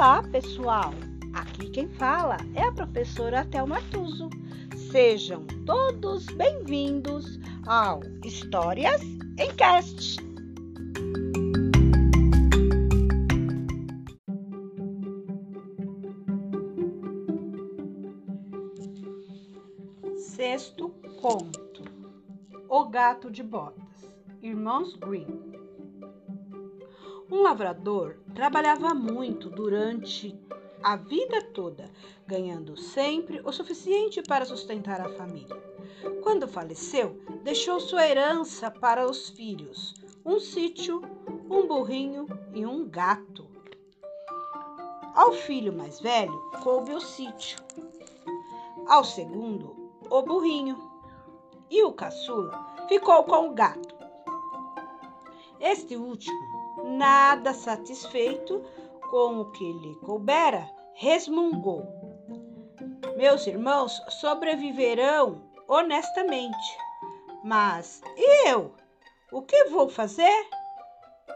Olá, pessoal! Aqui quem fala é a professora Thelma Tuso. Sejam todos bem-vindos ao Histórias em Cast. Sexto conto: O Gato de Botas, Irmãos Green. Um lavrador trabalhava muito durante a vida toda, ganhando sempre o suficiente para sustentar a família. Quando faleceu, deixou sua herança para os filhos: um sítio, um burrinho e um gato. Ao filho mais velho coube o sítio, ao segundo, o burrinho, e o caçula ficou com o gato. Este último nada satisfeito com o que lhe coubera, resmungou: Meus irmãos sobreviverão honestamente, mas e eu? O que vou fazer?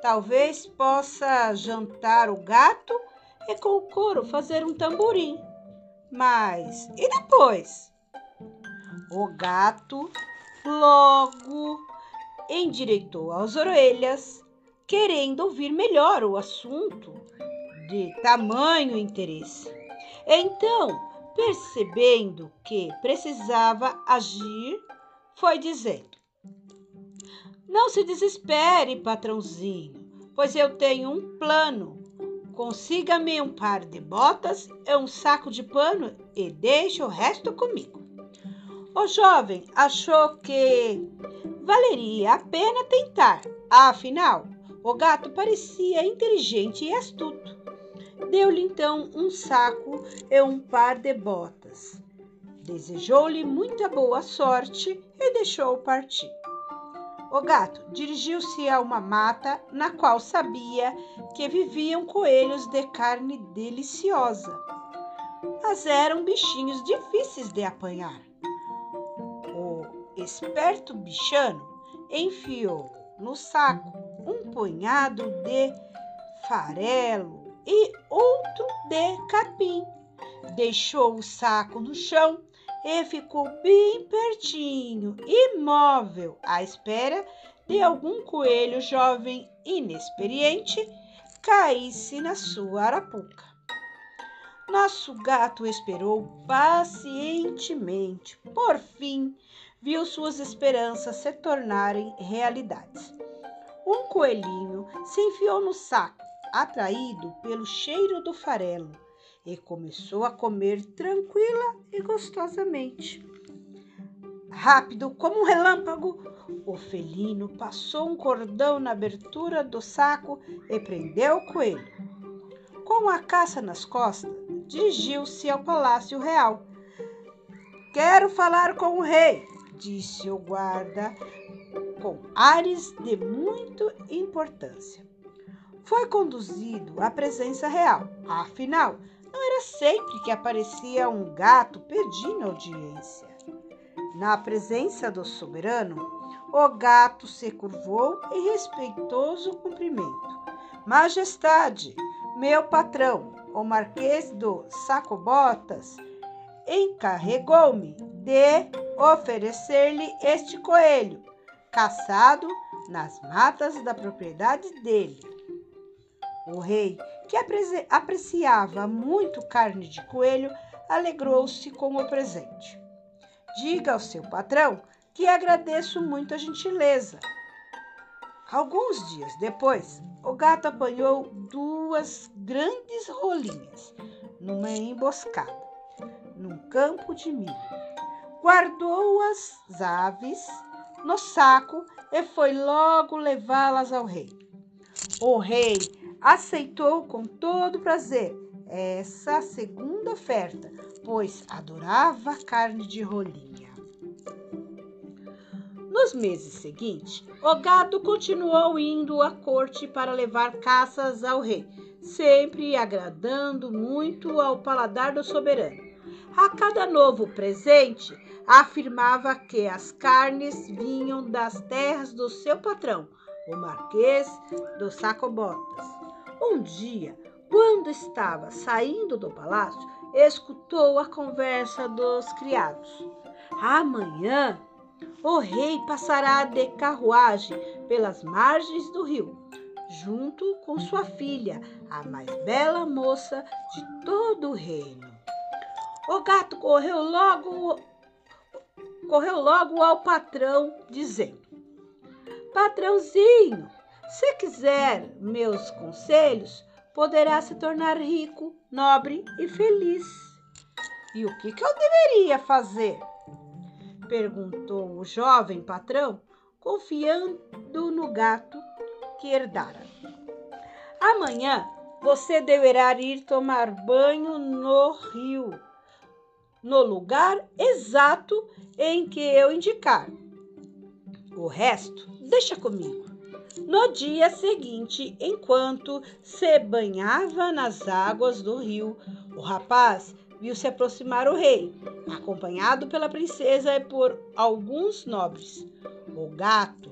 Talvez possa jantar o gato e com o couro fazer um tamborim. Mas e depois? O gato logo endireitou as orelhas querendo ouvir melhor o assunto de tamanho interesse. Então, percebendo que precisava agir, foi dizendo: Não se desespere, patrãozinho, pois eu tenho um plano. Consiga-me um par de botas e um saco de pano e deixe o resto comigo. O jovem achou que valeria a pena tentar, afinal, o gato parecia inteligente e astuto. Deu-lhe então um saco e um par de botas. Desejou-lhe muita boa sorte e deixou-o partir. O gato dirigiu-se a uma mata na qual sabia que viviam coelhos de carne deliciosa. Mas eram bichinhos difíceis de apanhar. O esperto bichano enfiou no saco um punhado de farelo e outro de capim. Deixou o saco no chão e ficou bem pertinho, imóvel, à espera de algum coelho jovem inexperiente caísse na sua arapuca. Nosso gato esperou pacientemente. Por fim, viu suas esperanças se tornarem realidades. Um coelhinho se enfiou no saco, atraído pelo cheiro do farelo, e começou a comer tranquila e gostosamente. Rápido como um relâmpago, o felino passou um cordão na abertura do saco e prendeu o coelho. Com a caça nas costas, dirigiu-se ao palácio real. Quero falar com o rei, disse o guarda com ares de muita importância. Foi conduzido à presença real. Afinal, não era sempre que aparecia um gato pedindo audiência. Na presença do soberano, o gato se curvou em respeitoso cumprimento. Majestade, meu patrão, o Marquês do Sacobotas, encarregou-me de oferecer-lhe este coelho caçado nas matas da propriedade dele. O rei, que apreciava muito carne de coelho, alegrou-se com o presente. Diga ao seu patrão que agradeço muito a gentileza. Alguns dias depois, o gato apanhou duas grandes rolinhas numa emboscada, num campo de milho. Guardou as aves no saco e foi logo levá-las ao rei. O rei aceitou com todo prazer essa segunda oferta, pois adorava carne de rolinha. Nos meses seguintes, o gado continuou indo à corte para levar caças ao rei, sempre agradando muito ao paladar do soberano. A cada novo presente, afirmava que as carnes vinham das terras do seu patrão, o Marquês do Sacobotas. Um dia, Quando estava saindo do palácio, escutou a conversa dos criados. Amanhã o rei passará de carruagem pelas margens do rio, junto com sua filha, a mais bela moça de todo o reino. O gato correu logo correu logo ao patrão, dizendo: Patrãozinho, se quiser meus conselhos, poderá se tornar rico, nobre e feliz. E o que, que eu deveria fazer? perguntou o jovem patrão, confiando no gato que herdara. Amanhã você deverá ir tomar banho no rio, no lugar exato em que eu indicar. O resto deixa comigo. No dia seguinte, enquanto se banhava nas águas do rio, o rapaz viu se aproximar o rei, acompanhado pela princesa e por alguns nobres. O gato,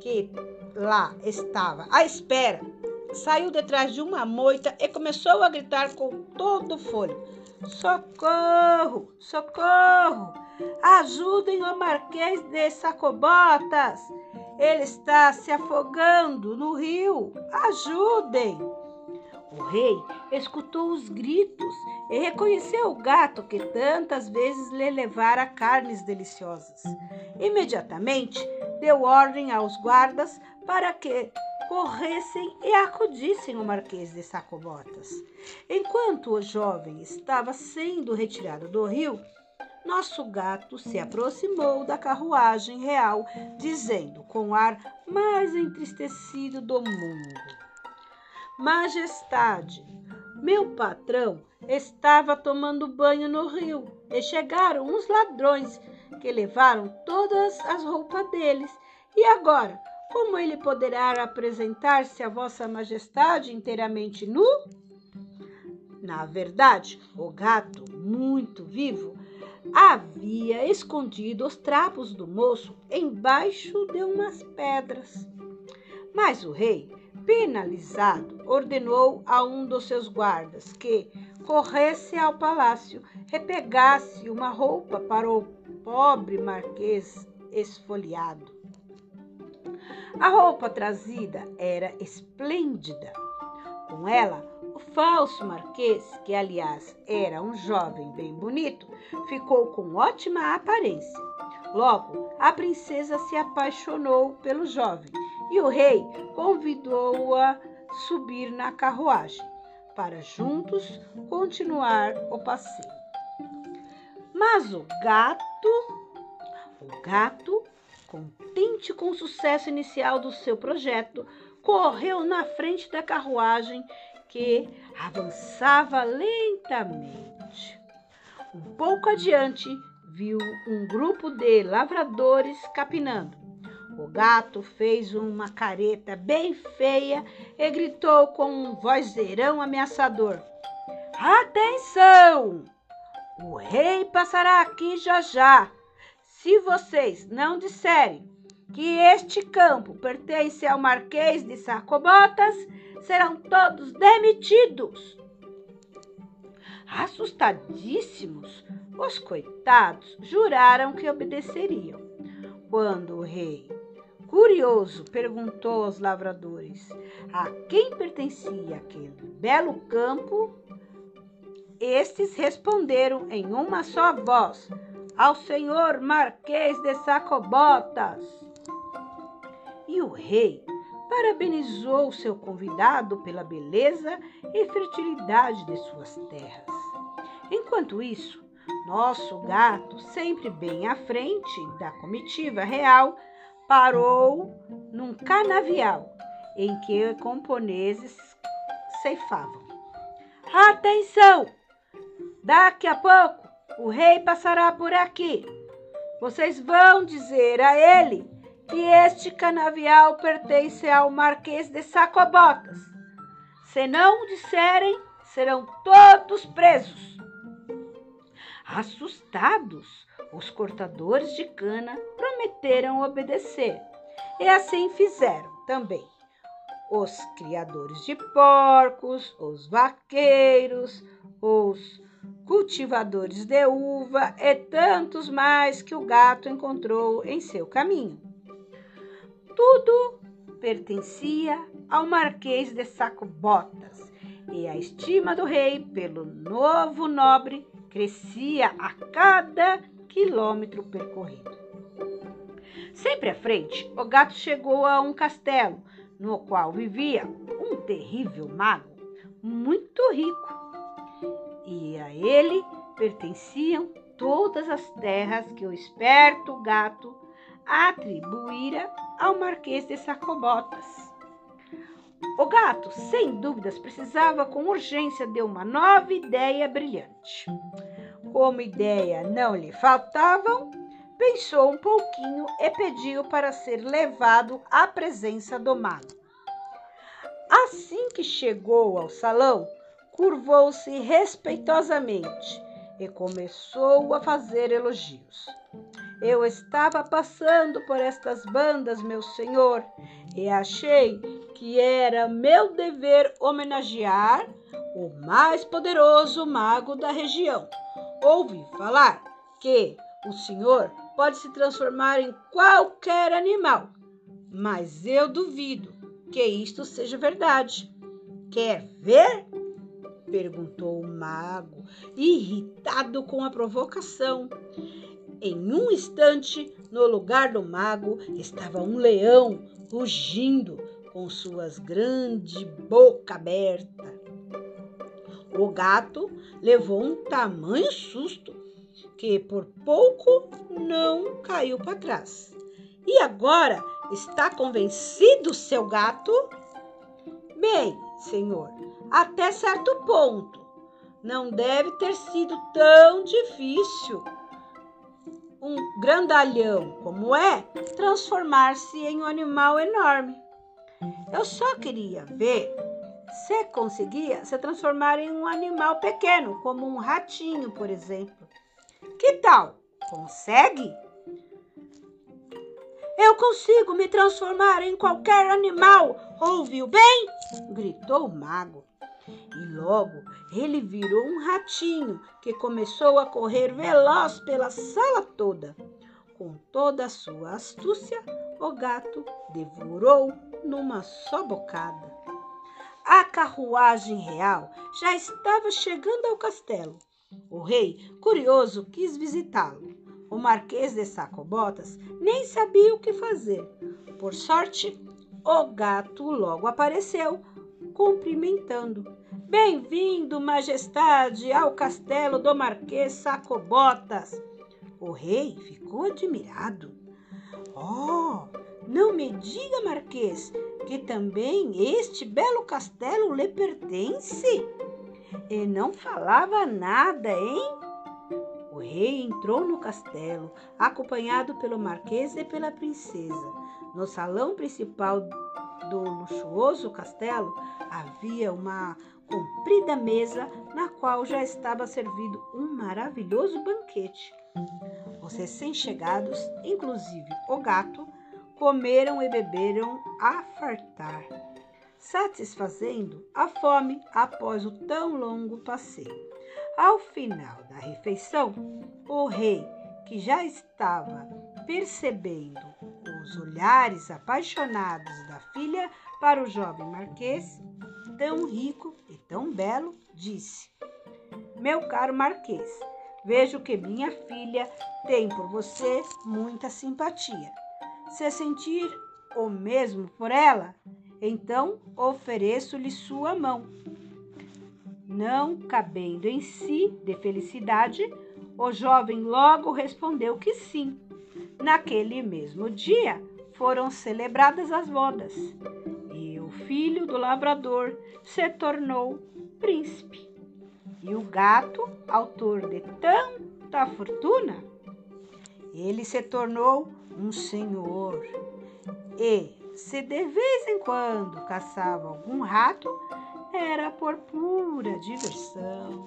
que lá estava à espera, saiu detrás de uma moita e começou a gritar com todo o fôlego: Socorro! Socorro! Ajudem o Marquês de Sacobotas! Ele está se afogando no rio! Ajudem! O rei escutou os gritos e reconheceu o gato que tantas vezes lhe levara carnes deliciosas. Imediatamente deu ordem aos guardas para que corressem e acudissem o Marquês de Sacobotas. Enquanto o jovem estava sendo retirado do rio, nosso gato se aproximou da carruagem real, dizendo com o ar mais entristecido do mundo: Majestade, meu patrão estava tomando banho no rio e chegaram uns ladrões que levaram todas as roupas deles. E agora, como ele poderá apresentar-se a Vossa Majestade inteiramente nu? Na verdade, o gato, muito vivo, havia escondido os trapos do moço embaixo de umas pedras. Mas o rei penalizado, ordenou a um dos seus guardas que corresse ao palácio, repegasse uma roupa para o pobre marquês esfoliado. A roupa trazida era esplêndida. Com ela, o falso marquês, que aliás era um jovem bem bonito, ficou com ótima aparência. Logo, a princesa se apaixonou pelo jovem e o rei convidou-o a subir na carruagem para juntos continuar o passeio. Mas o gato, o gato, contente com o sucesso inicial do seu projeto, correu na frente da carruagem que avançava lentamente. Um pouco adiante, viu um grupo de lavradores capinando. O gato fez uma careta bem feia e gritou com um vozeirão ameaçador: Atenção! O rei passará aqui já já. Se vocês não disserem que este campo pertence ao Marquês de Sacobotas, serão todos demitidos. Assustadíssimos, os coitados juraram que obedeceriam. Quando o rei Curioso, perguntou aos lavradores a quem pertencia aquele belo campo. Estes responderam em uma só voz: Ao senhor Marquês de Sacobotas. E o rei parabenizou seu convidado pela beleza e fertilidade de suas terras. Enquanto isso, nosso gato, sempre bem à frente da comitiva real, parou num canavial em que camponeses ceifavam. Atenção! Daqui a pouco o rei passará por aqui. Vocês vão dizer a ele que este canavial pertence ao Marquês de Sacobotas. Se não disserem, serão todos presos. Assustados, os cortadores de cana prometeram obedecer, e assim fizeram também. os criadores de porcos, os vaqueiros, os cultivadores de uva e tantos mais que o gato encontrou em seu caminho. Tudo pertencia ao Marquês de Saco Botas e a estima do rei pelo novo nobre crescia a cada quilômetro percorrido. Sempre à frente, o gato chegou a um castelo no qual vivia um terrível mago muito rico. E a ele pertenciam todas as terras que o esperto gato atribuíra ao Marquês de Sacobotas. O gato, sem dúvidas, precisava com urgência de uma nova ideia brilhante. Como ideia não lhe faltavam, pensou um pouquinho e pediu para ser levado à presença do mago. Assim que chegou ao salão, curvou-se respeitosamente e começou a fazer elogios. Eu estava passando por estas bandas, meu senhor, e achei que era meu dever homenagear o mais poderoso mago da região. Ouvi falar que o senhor pode se transformar em qualquer animal, mas eu duvido que isto seja verdade. Quer ver? Perguntou o mago, irritado com a provocação. Em um instante, no lugar do mago estava um leão rugindo com suas grande boca aberta. O gato levou um tamanho susto que por pouco não caiu para trás. E agora está convencido, seu gato? Bem, senhor, até certo ponto. Não deve ter sido tão difícil um grandalhão como é transformar-se em um animal enorme. Eu só queria ver se conseguia se transformar em um animal pequeno, como um ratinho, por exemplo. Que tal? Consegue? Eu consigo me transformar em qualquer animal, ouviu bem? gritou o mago. Logo ele virou um ratinho que começou a correr veloz pela sala toda. Com toda a sua astúcia, o gato devorou numa só bocada. A carruagem real já estava chegando ao castelo. O rei, curioso, quis visitá-lo. O Marquês de Sacobotas nem sabia o que fazer. Por sorte, o gato logo apareceu, cumprimentando. Bem-vindo, majestade, ao castelo do Marquês Sacobotas. O rei ficou admirado. Oh, não me diga, Marquês, que também este belo castelo lhe pertence? E não falava nada, hein? O rei entrou no castelo, acompanhado pelo marquês e pela princesa. No salão principal do luxuoso castelo havia uma comprida mesa na qual já estava servido um maravilhoso banquete. Os recém-chegados, inclusive o gato, comeram e beberam a fartar satisfazendo a fome após o tão longo passeio. Ao final da refeição, o rei, que já estava percebendo os olhares apaixonados da filha para o jovem marquês, tão rico e tão belo, disse: Meu caro marquês, vejo que minha filha tem por você muita simpatia. Se sentir o mesmo por ela, então ofereço-lhe sua mão. Não cabendo em si de felicidade, o jovem logo respondeu que sim. Naquele mesmo dia foram celebradas as bodas filho do lavrador se tornou príncipe. E o gato, autor de tanta fortuna, ele se tornou um senhor e se de vez em quando caçava algum rato, era por pura diversão.